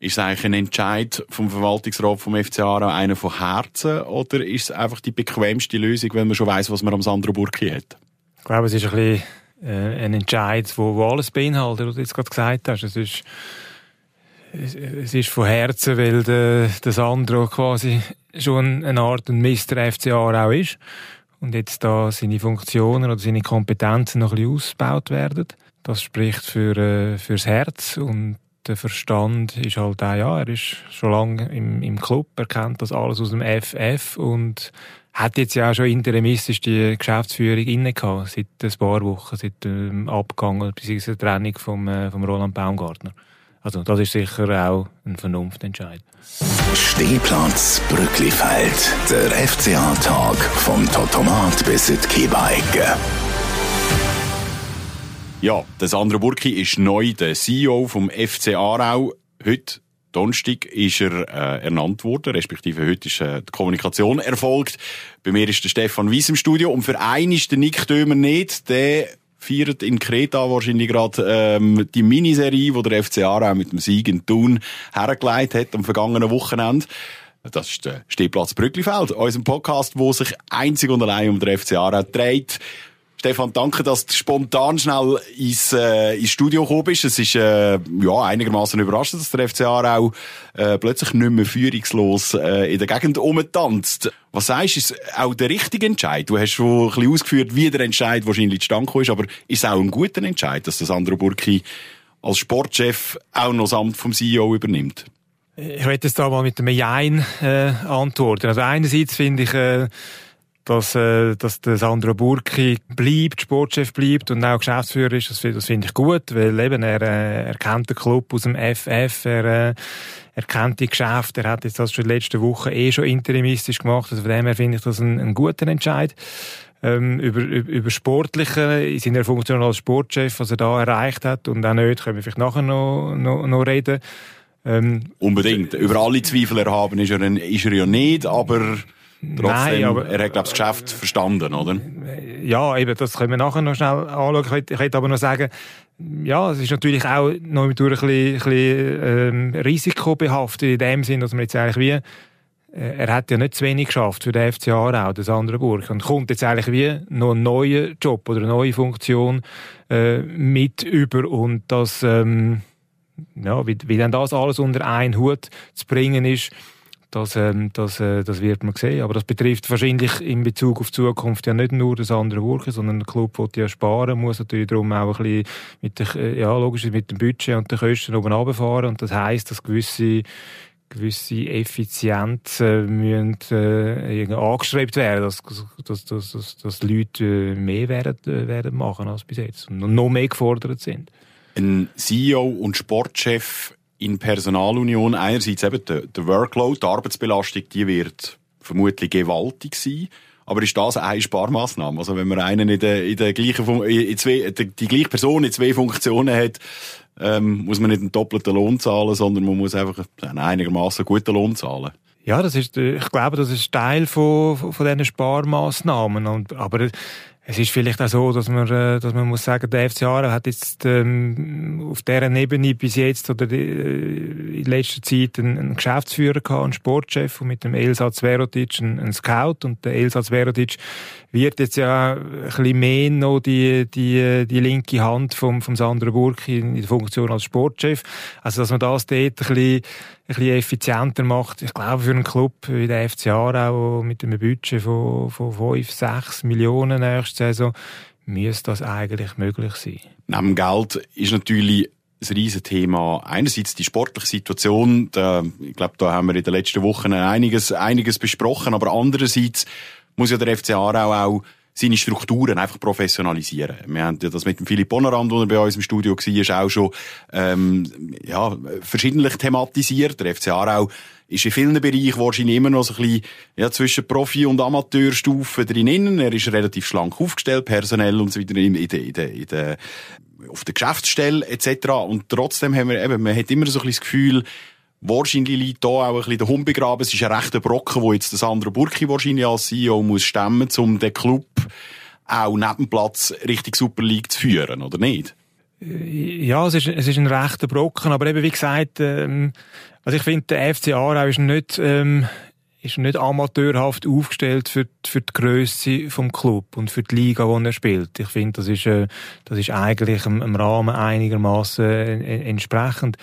Ist es eigentlich ein Entscheid vom Verwaltungsrat vom FC Aarau einer von Herzen oder ist es einfach die bequemste Lösung, wenn man schon weiß, was man am Sandro Burki hat? Ich glaube, es ist ein bisschen äh, ein Entscheid, wo, wo alles beinhaltet, was du jetzt gerade gesagt hast. Es ist, es ist von Herzen, weil der, der Sandro quasi schon eine Art ein Mr. FC Aarau ist und jetzt da seine Funktionen oder seine Kompetenzen noch ein bisschen ausgebaut werden. Das spricht für, äh, fürs Herz und der Verstand ist halt auch, ja, er ist schon lange im, im Club, er kennt das alles aus dem FF und hat jetzt ja auch schon interimistisch die Geschäftsführung inne gehabt, seit ein paar Wochen, seit dem Abgang bzw. der Trennung vom, äh, vom Roland Baumgartner. Also das ist sicher auch ein Vernunftentscheid. Stehplatz Brücklifeld, der FCA-Tag vom Totomat bis die Kiebeicke. Ja, der Sandro Burki ist neu der CEO vom FC Aarau. Heute Donnerstag ist er äh, ernannt worden, respektive heute ist äh, die Kommunikation erfolgt. Bei mir ist der Stefan Wies im Studio und für einen ist der Nick Dömer nicht. Der feiert in Kreta wahrscheinlich gerade ähm, die Miniserie, die der FC Aarau mit dem Sieg in Thun hergelegt hat am vergangenen Wochenende. Das ist der Stehplatz Brücklifeld, unserem Podcast, wo sich einzig und allein um den FC Aarau dreht. Stefan, danke, dass du spontan schnell ins, äh, ins Studio gekommen bist. Es ist äh, ja, einigermaßen überraschend, dass der FC Aarau äh, plötzlich nicht mehr führungslos äh, in der Gegend umtanzt. Was sagst du, ist auch der richtige Entscheid? Du hast schon ein bisschen ausgeführt, wie der Entscheid wahrscheinlich zustande ist, aber ist es auch ein guter Entscheid, dass der Sandro Burki als Sportchef auch noch das Amt vom CEO übernimmt? Ich werde jetzt da mal mit einem Jein äh, antworten. Also einerseits finde ich... Äh dass, äh, dass der Sandro Burki bleibt, Sportchef bleibt und auch Geschäftsführer ist, das, das finde ich gut, weil eben er, äh, er kennt den Club aus dem FF, er, äh, er kennt die Geschäfte, er hat jetzt das schon letzte Woche eh schon interimistisch gemacht, also von dem her finde ich das ein, ein guter Entscheid. Ähm, über, über Sportliche in seiner Funktion als Sportchef, was er da erreicht hat und auch nicht, können wir vielleicht nachher noch, noch, noch reden. Ähm, Unbedingt. Über alle Zweifel erhaben ist er, ist er ja nicht, aber Trotzdem, Nein, aber, er hat, glaube das Geschäft verstanden, oder? Ja, eben, das können wir nachher noch schnell anschauen. Ich könnte, ich könnte aber noch sagen, ja, es ist natürlich auch noch ein bisschen, ein bisschen ähm, risikobehaftet in dem Sinn, dass man jetzt eigentlich wie äh, er hat ja nicht zu wenig geschafft für den FC Aarau, das andere Burg. Und kommt jetzt eigentlich wie noch ein neuer Job oder eine neue Funktion äh, mit über und das, ähm, ja, wie, wie dann das alles unter einen Hut zu bringen ist, das, ähm, das, äh, das wird man sehen. Aber das betrifft wahrscheinlich in Bezug auf die Zukunft ja nicht nur das andere Worken, sondern der Club will ja sparen, muss natürlich darum auch ein bisschen mit der, äh, ja, logisch mit dem Budget und den Kosten oben runterfahren. Und das heisst, dass gewisse gewisse Effizienzen müssen äh, angestrebt werden, dass, dass, dass, dass, dass Leute äh, mehr werden, äh, werden machen als bis jetzt und noch mehr gefordert sind. Ein CEO und Sportchef in Personalunion einerseits eben der, der Workload, die Arbeitsbelastung, die wird vermutlich gewaltig sein. Aber ist das eine Sparmaßnahme? Also wenn man einen in der, in der gleichen, in zwei, die, die gleiche Person in zwei Funktionen hat, ähm, muss man nicht einen doppelten Lohn zahlen, sondern man muss einfach einen einigermaßen guten Lohn zahlen. Ja, das ist, ich glaube, das ist Teil von, von diesen Sparmaßnahmen. Aber es ist vielleicht auch so, dass man, äh, dass man muss sagen, der FC Aarau hat jetzt ähm, auf deren Ebene bis jetzt oder die, äh, in letzter Zeit einen, Geschäftsführer gehabt, einen Sportchef und mit dem Elsatz Verotic einen, einen Scout und der Elsatz Verotic wird jetzt ja ein bisschen mehr noch die, die, die linke Hand vom, vom Sandro Burg in, in der Funktion als Sportchef. Also, dass man das dort ein bisschen, ein bisschen effizienter macht. Ich glaube, für einen Club wie der FC Aarau mit einem Budget von, von 5, 6 Millionen nächste Saison, müsste das eigentlich möglich sein. Neben Geld ist natürlich ein riesen Thema. Einerseits die sportliche Situation, da, ich glaube, da haben wir in den letzten Wochen einiges, einiges besprochen, aber andererseits muss ja der FC Aarau auch seine Strukturen einfach professionalisieren. Wir haben ja das mit dem Philipp Bonerand, der bei uns im Studio war, auch schon ähm, ja, verschiedentlich thematisiert. Der FC Aarau ist in vielen Bereichen wahrscheinlich immer noch so ein bisschen ja, zwischen Profi- und Amateurstufe drinnen. Er ist relativ schlank aufgestellt, personell und so weiter in, in, in, in auf der Geschäftsstelle etc. Und trotzdem haben wir eben, man hat immer so ein bisschen das Gefühl, Wahrscheinlich liegt da auch ein bisschen der Hund begraben. Es ist ein rechter Brocken, wo jetzt das andere Burki wahrscheinlich als CEO muss stemmen, um den Club auch neben dem Platz richtig Super League zu führen, oder nicht? Ja, es ist, es ist ein rechter Brocken, aber eben wie gesagt, ähm, also ich finde, der FC Aarau ist nicht, ähm, ist nicht amateurhaft aufgestellt für, für die Größe vom Club und für die Liga, die er spielt. Ich finde, das ist, äh, das ist eigentlich im, im Rahmen einigermaßen äh, entsprechend.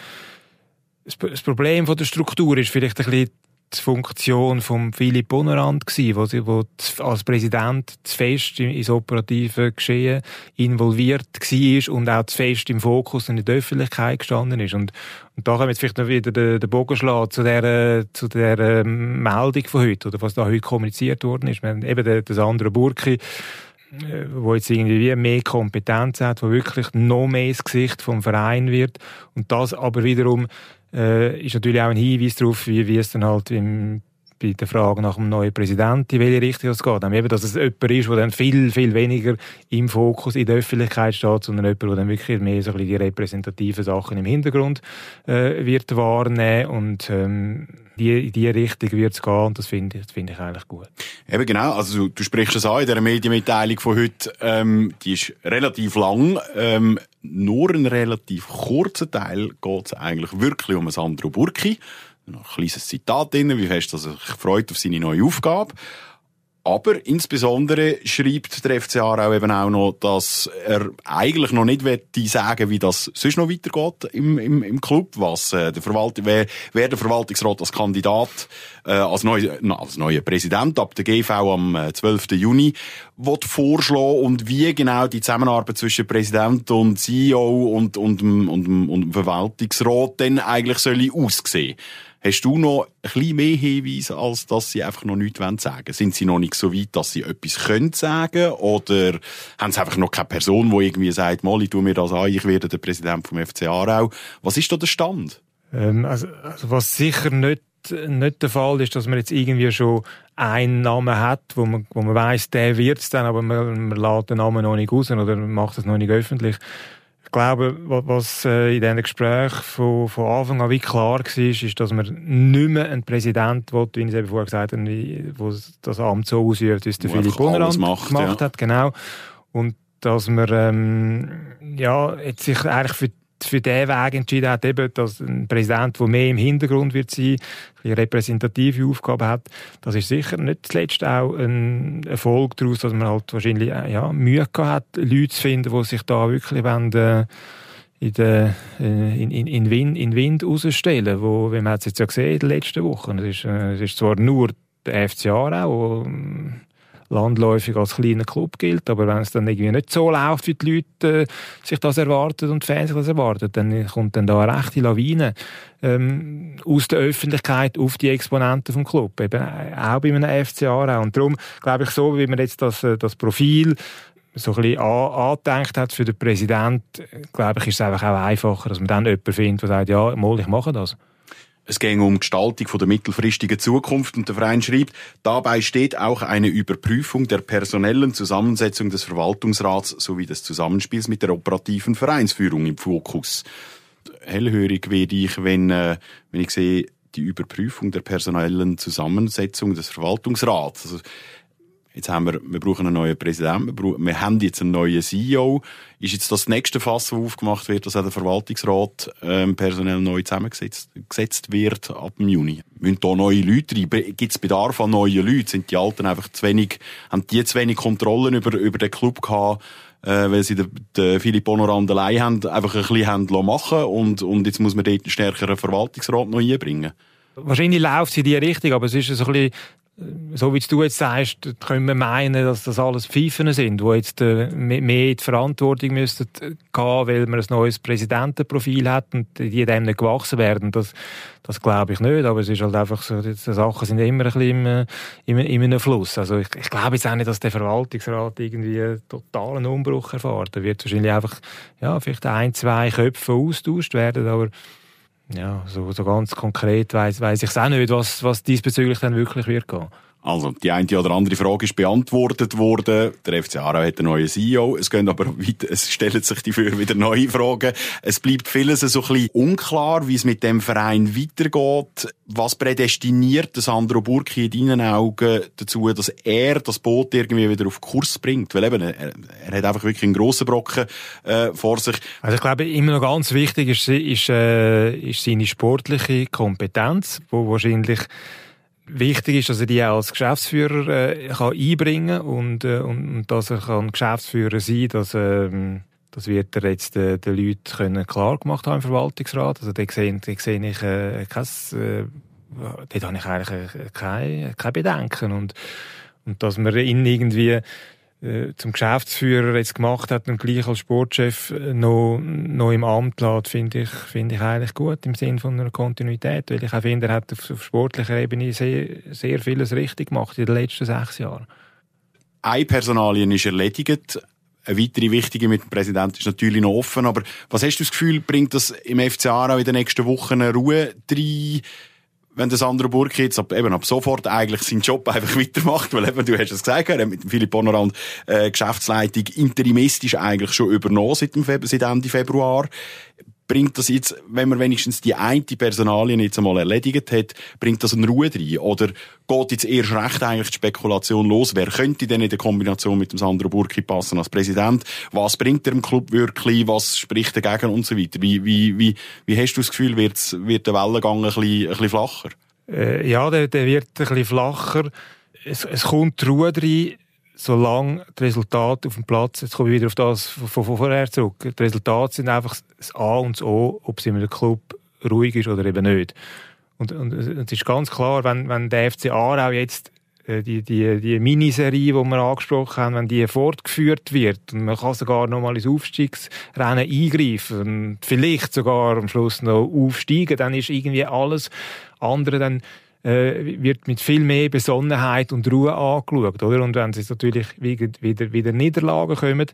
Das Problem von der Struktur ist vielleicht ein bisschen die Funktion von Philipp Bonnerand gsi, wo als Präsident zu fest ins operative Geschehen involviert war und auch zu fest im Fokus in der Öffentlichkeit gestanden ist. Und, und da wir jetzt vielleicht noch wieder den, den Bogen schlagen zu der, zu der ähm, Meldung von heute, oder was da heute kommuniziert worden ist. Wir haben eben das andere Burki, wo jetzt irgendwie mehr Kompetenz hat, wo wirklich noch mehr das Gesicht vom Verein wird. Und das aber wiederum äh, ist natürlich auch ein Hinweis darauf, wie, wie es dann halt im, bei der Frage nach dem neuen Präsidenten, in welche Richtung es geht. Eben, dass es jemand ist, der dann viel, viel weniger im Fokus in der Öffentlichkeit steht, sondern jemand, der dann wirklich mehr so ein bisschen die repräsentativen Sachen im Hintergrund äh, wird wahrnehmen und ähm, die, in diese Richtung wird es gehen und das finde ich, find ich eigentlich gut. Eben genau, also du, du sprichst es an in dieser Medienmitteilung von heute, ähm, die ist relativ lang, ähm, nur ein relativ kurzer Teil geht es eigentlich wirklich um Sandro Burki. Noch ein kleines Zitat drin, wie fest er sich freut auf seine neue Aufgabe. Aber insbesondere schreibt der FC Aarau eben auch noch, dass er eigentlich noch nicht sagen wie das sonst noch weitergeht im, im, im Club, was äh, der Verwalt wer, wer der Verwaltungsrat als Kandidat, äh, als, neu, als neuer Präsident ab der GV am 12. Äh, Juni wird vorschlagen und wie genau die Zusammenarbeit zwischen Präsident und CEO und, und, und, und, und Verwaltungsrat dann eigentlich soll aussehen. Hast du noch ein mehr Hinweise, als dass sie einfach noch nichts sagen wollen? Sind sie noch nicht so weit, dass sie etwas können sagen Oder haben sie einfach noch keine Person, die irgendwie sagt, Molly, tu mir das an, ich werde der Präsident vom FC Aarau. Was ist da der Stand? Ähm, also, also, was sicher nicht nicht der Fall ist, dass man jetzt irgendwie schon einen Namen hat, wo man, wo man weiss, der wird es dann, aber man, man lädt den Namen noch nicht raus oder macht es noch nicht öffentlich glaube, was äh, in diesen Gesprächen von, von Anfang an wie klar war, ist, dass man nicht mehr einen Präsident will, wie ich es eben vorher gesagt habe, der das Amt so ausübt, wie es der Philipp Bonnerand gemacht ja. hat. Genau. Und dass man ähm, ja, jetzt sich eigentlich für für diesen Weg entschieden hat, eben, dass ein Präsident, der mehr im Hintergrund wird sein, eine repräsentative Aufgabe hat, das ist sicher nicht zuletzt auch ein Erfolg daraus, dass man halt wahrscheinlich äh, ja, Mühe gehabt hat, Leute zu finden, die sich da wirklich wollen, äh, in, der, äh, in, in, in, Wind, in Wind rausstellen, wo, wie man es jetzt ja gesehen in den letzten Wochen, es ist, ist zwar nur der FCA auch, landläufig als kleiner Club gilt. Aber wenn es dann irgendwie nicht so läuft, wie die Leute äh, sich das erwarten und die Fans das erwarten, dann kommt dann da eine rechte Lawine ähm, aus der Öffentlichkeit auf die Exponenten vom Club. Eben auch bei einem FCA. Und darum glaube ich so, wie man jetzt das, äh, das Profil so ein bisschen angedenkt hat für den Präsident, glaube ich, ist es einfach auch einfacher, dass man dann jemanden findet, der sagt, ja, mal, ich mache das. Es ging um Gestaltung der mittelfristigen Zukunft und der Verein schrieb, dabei steht auch eine Überprüfung der personellen Zusammensetzung des Verwaltungsrats sowie des Zusammenspiels mit der operativen Vereinsführung im Fokus. Hellhörig werde ich, wenn, äh, wenn ich sehe, die Überprüfung der personellen Zusammensetzung des Verwaltungsrats. Also, Jetzt haben wir, wir brauchen einen neuen Präsidenten, wir, brauchen, wir haben jetzt einen neuen CEO. Ist jetzt das nächste Fass, das aufgemacht wird, dass auch der Verwaltungsrat ähm, personell neu zusammengesetzt gesetzt wird ab dem Juni? Müssen da neue Leute rein? Gibt es Bedarf an neuen Leuten? Sind die Alten einfach zu wenig, haben die zu wenig Kontrollen über, über den Club gehabt? äh, weil sie den, den Philipp Honorand allein haben, einfach ein bisschen haben machen und, und jetzt muss man dort einen stärkeren Verwaltungsrat noch einbringen. Wahrscheinlich läuft es in die Richtung, aber es ist so ein bisschen so wie du jetzt sagst, können wir meinen, dass das alles Pfeifen sind, die jetzt äh, mehr in die Verantwortung müssten gehen, weil man ein neues Präsidentenprofil hat und die dem nicht gewachsen werden. Das, das glaube ich nicht, aber es ist halt einfach so, die Sachen sind immer ein bisschen im, im, in einem Fluss. Also ich, ich glaube jetzt auch nicht, dass der Verwaltungsrat irgendwie einen totalen Umbruch erfährt. Da wird wahrscheinlich einfach, ja, vielleicht ein, zwei Köpfe austauscht werden, aber ja, so, so ganz konkret weiß weiß ich auch nicht, was, was diesbezüglich dann wirklich wird gehen. Also, die eine oder andere Frage ist beantwortet worden. Der FC Aarau hat einen neuen CEO. Es gehen aber weiter, es stellen sich dafür wieder neue Fragen. Es bleibt vieles so ein bisschen unklar, wie es mit dem Verein weitergeht. Was prädestiniert Sandro Burki in deinen Augen dazu, dass er das Boot irgendwie wieder auf Kurs bringt? Weil eben, er, er hat einfach wirklich einen grossen Brocken äh, vor sich. Also ich glaube, immer noch ganz wichtig ist, ist, äh, ist seine sportliche Kompetenz, wo wahrscheinlich wichtig ist, dass er die auch als Geschäftsführer äh, kann einbringen und, äh, und, und dass er kann Geschäftsführer sein dass ähm, das wird er jetzt äh, den Leuten können klar gemacht haben im Verwaltungsrat. Also da sehe, da sehe ich äh, kein, äh, dort habe ich eigentlich äh, kein, kein Bedenken. Und, und dass man ihn irgendwie zum Geschäftsführer jetzt gemacht hat und gleich als Sportchef äh, noch, noch im Amt lässt, finde ich, finde ich eigentlich gut im Sinne von einer Kontinuität, weil ich auch finde, er hat auf, auf sportlicher Ebene sehr, sehr vieles richtig gemacht in den letzten sechs Jahren. Eine Personalien ist erledigt. Eine weitere wichtige mit dem Präsidenten ist natürlich noch offen. Aber was hast du das Gefühl, bringt das im FCA auch in den nächsten Wochen eine Ruhe rein? Wenn der Sandro Burki jetzt ab, eben ab sofort eigentlich seinen Job einfach weitermacht, weil eben, du hast es gesagt, er hat mit Philipp Honorand äh, Geschäftsleitung interimistisch eigentlich schon übernommen seit, dem Februar, seit Ende Februar bringt das jetzt, wenn man wenigstens die eine Personalien jetzt einmal erledigt hat, bringt das eine Ruhe rein? Oder geht jetzt erst recht eigentlich die Spekulation los? Wer könnte denn in der Kombination mit dem Sandro Burki passen als Präsident? Was bringt er im Club wirklich? Was spricht dagegen und so weiter? Wie, wie, wie, wie hast du das Gefühl, wird's, wird der Wellengang ein bisschen, ein bisschen flacher? Äh, ja, der, der wird ein bisschen flacher. Es, es kommt Ruhe rein solange die Resultate auf dem Platz, jetzt komme ich wieder auf das von, vorher zurück, die Resultate sind einfach das A und das O, ob es in einem Club ruhig ist oder eben nicht. Und, und, es ist ganz klar, wenn, wenn der FC Aarau jetzt äh, die, die, die Miniserie, die wir angesprochen haben, wenn die fortgeführt wird und man kann sogar noch mal ins Aufstiegsrennen eingreifen und vielleicht sogar am Schluss noch aufsteigen, dann ist irgendwie alles andere dann äh, wird mit viel mehr Besonnenheit und Ruhe angeschaut. Oder? Und wenn sie natürlich wieder, wieder, Niederlagen kommen,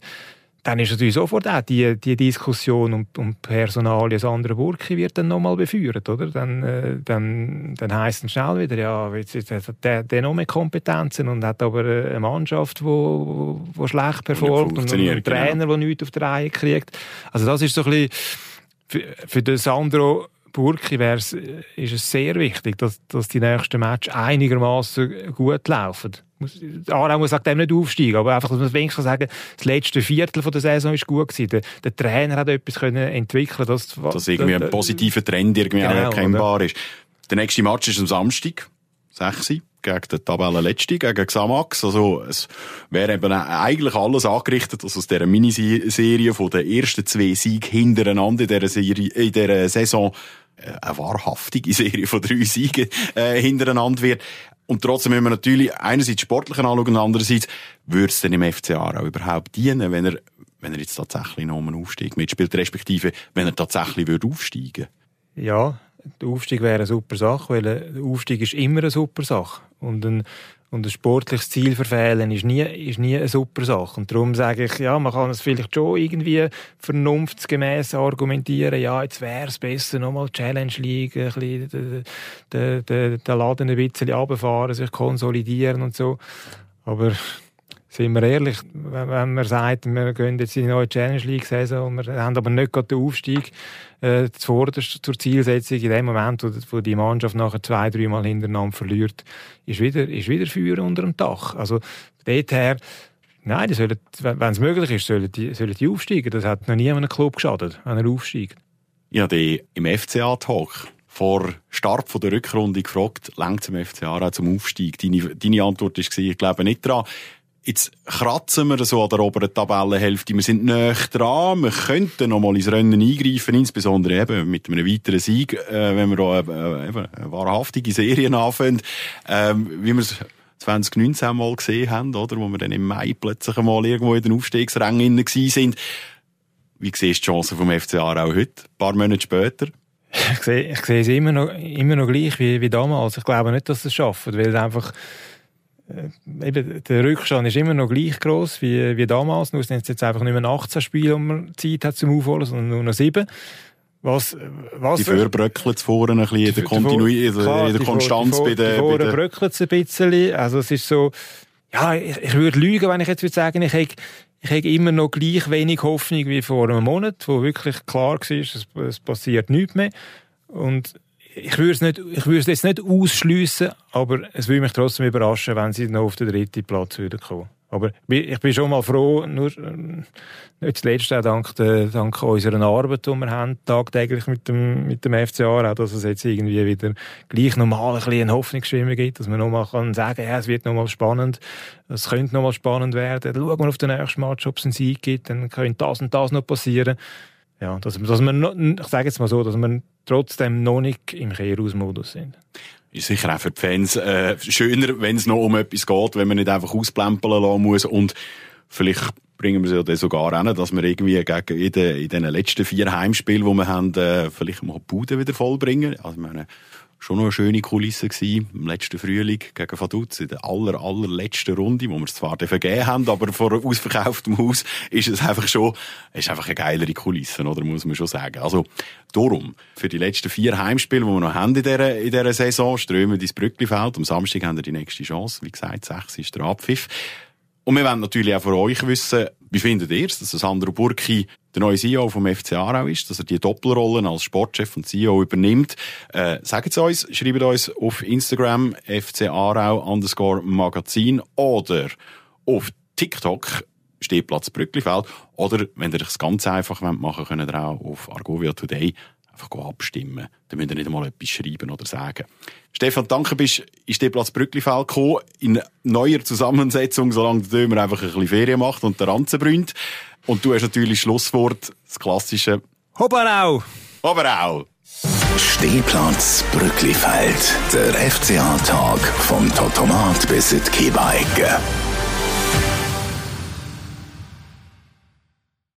dann ist natürlich sofort auch die, die Diskussion um, um Personalien Sandra Burki wird dann nochmal befeuert, oder? Dann, äh, dann, dann heisst es schnell wieder, ja, jetzt, jetzt hat der, der noch mehr Kompetenzen und hat aber eine Mannschaft, die wo, wo schlecht performt und einen Trainer, genau. der nichts auf die Reihe kriegt. Also das ist so ein bisschen für, für den Sandro Burki wär's, ist es sehr wichtig, dass, dass die nächsten Matches einigermaßen gut laufen. Aarau muss sagt dem nicht aufsteigen, aber einfach, dass man wenigstens sagen das letzte Viertel der Saison ist gut gewesen. Der, der Trainer hat etwas können entwickeln, dass, dass irgendwie ein positiver Trend irgendwie genau, erkennbar oder? ist. Der nächste Match ist am Samstag, 6 gegen den Tabellenletzten, gegen Xamax. Also, es wäre eben eigentlich alles angerichtet, dass aus dieser Miniserie von den ersten zwei Siegen hintereinander in dieser, Serie, in dieser Saison äh, eine wahrhaftige Serie von drei Siegen äh, hintereinander wird. Und trotzdem müssen wir natürlich einerseits sportlich anschauen andererseits würde es denn im FCA auch überhaupt dienen, wenn er, wenn er jetzt tatsächlich noch einen Aufstieg mitspielt, respektive wenn er tatsächlich würde aufsteigen Ja, der Aufstieg wäre eine super Sache, weil der Aufstieg ist immer eine super Sache. Und ein, und ein sportliches Ziel verfehlen ist nie, ist nie eine super Sache. Und darum sage ich, ja, man kann es vielleicht schon irgendwie vernunftsgemäß argumentieren. Ja, jetzt wäre es besser, nochmal Challenge League, ein bisschen den, den, den, den Laden ein bisschen runterfahren, sich konsolidieren und so. Aber sind wir ehrlich, wenn man sagt, wir gehen jetzt in die neue Challenge League Saison und wir haben aber nicht gerade den Aufstieg äh, zuvorderst zur Zielsetzung, in dem Moment, wo, wo die Mannschaft nachher zwei, dreimal hintereinander verliert, ist wieder, ist wieder Feuer unter dem Dach. Also, dort her, nein, die sollen, wenn es möglich ist, sollen die, sollen die aufsteigen. Das hat noch nie einem Club geschadet, wenn er aufsteigt. Habe dich im FCA-Talk vor Start der Rückrunde gefragt, längt zum FCA auch zum Aufstieg? Deine, deine Antwort war, ich glaube nicht dran. Jetzt kratzen wir so an der oberen Tabellenhälfte. Wir sind näher dran. Wir könnten noch mal ins Rennen eingreifen, insbesondere eben mit einem weiteren Sieg, äh, wenn wir da äh, eben eine wahrhaftige Serien anfangen. Ähm, wie wir es 2019 mal gesehen haben, oder? Wo wir dann im Mai plötzlich einmal irgendwo in den Aufstiegsrängen gewesen sind. Wie siehst du die Chancen vom FCA auch heute? Ein paar Monate später? Ich sehe, ich sehe es immer noch, immer noch gleich wie, wie damals. Ich glaube nicht, dass sie es schaffen, weil es einfach, äh, eben, der Rückstand ist immer noch gleich groß wie, wie damals. Nur sind es jetzt einfach nicht mehr 18 Spiele, um man Zeit hat zum Aufholen, sondern nur noch 7. Was, was die Föhr bröckelt vorne ein bisschen in der Kontinuität, in der, Konstanz die, bei der... Die Vorne bröckelt es ein bisschen. Also es ist so, ja, ich, ich würde lügen, wenn ich jetzt würde sagen, ich hätte ich habe immer noch gleich wenig Hoffnung wie vor einem Monat, wo wirklich klar war, es, es passiert nichts mehr. Und ich würde es nicht, ich würde es jetzt nicht ausschliessen, aber es würde mich trotzdem überraschen, wenn sie noch auf den dritten Platz würden kommen. Aber ich bin schon mal froh, nur, äh, nicht zuletzt auch dank, der, dank unserer Arbeit, die wir haben, tagtäglich mit dem, mit dem FCA, auch, dass es jetzt irgendwie wieder gleich nochmal ein bisschen Hoffnungsschwimmer gibt, dass man nochmal kann sagen, ja, es wird nochmal spannend, es könnte nochmal spannend werden, schauen wir auf den nächsten Match, ob es einen Sieg gibt, dann könnte das und das noch passieren. Ja, dass, dass wir, ich sage jetzt mal so, dass wir trotzdem noch nicht im Kehrhausmodus sind. Ist sicher auch für die Fans äh, schöner, wenn es noch um etwas geht, wenn man nicht einfach ausplempeln lassen muss und vielleicht bringen wir es ja dann sogar an, dass wir irgendwie gegen in den, in den letzten vier Heimspielen, die wir haben, äh, vielleicht mal die Bude wieder vollbringen. Also, ich meine, schon noch eine schöne Kulisse gewesen, im letzten Frühling gegen Vaduz, in der aller, allerletzten Runde, wo wir es zwar vergeben haben, aber vor ausverkauftem Haus ist es einfach schon, ist einfach eine geilere Kulisse, oder, muss man schon sagen. Also, darum, für die letzten vier Heimspiele, die wir noch haben in dieser, in dieser Saison, strömen ins Brücklifeld. Am Samstag haben wir die nächste Chance. Wie gesagt, sechs ist der Abpfiff. Und wir wollen natürlich auch von euch wissen, wie findet ihr es, dass Sandro Burki der neue CEO vom FC Aarau ist, dass er die Doppelrollen als Sportchef und CEO übernimmt? Äh, sagt es uns, schreibt uns auf Instagram FC Aarau underscore Magazin oder auf TikTok Stehplatz Brücklifeld oder wenn ihr das ganz einfach machen wollt, könnt ihr auch auf Argovia Today einfach abstimmen. Dann müsst ihr nicht einmal etwas schreiben oder sagen. Stefan, danke, bist in Stehplatz Brücklifeld gekommen, in neuer Zusammensetzung, solange der Dömer einfach ein bisschen Ferien macht und der Ranzen brünnt. Und du hast natürlich Schlusswort, das klassische Hobarau! Hobarau! Stehplatz Brücklifeld, der FCA-Tag vom Totomat bis in die Kiebeigge.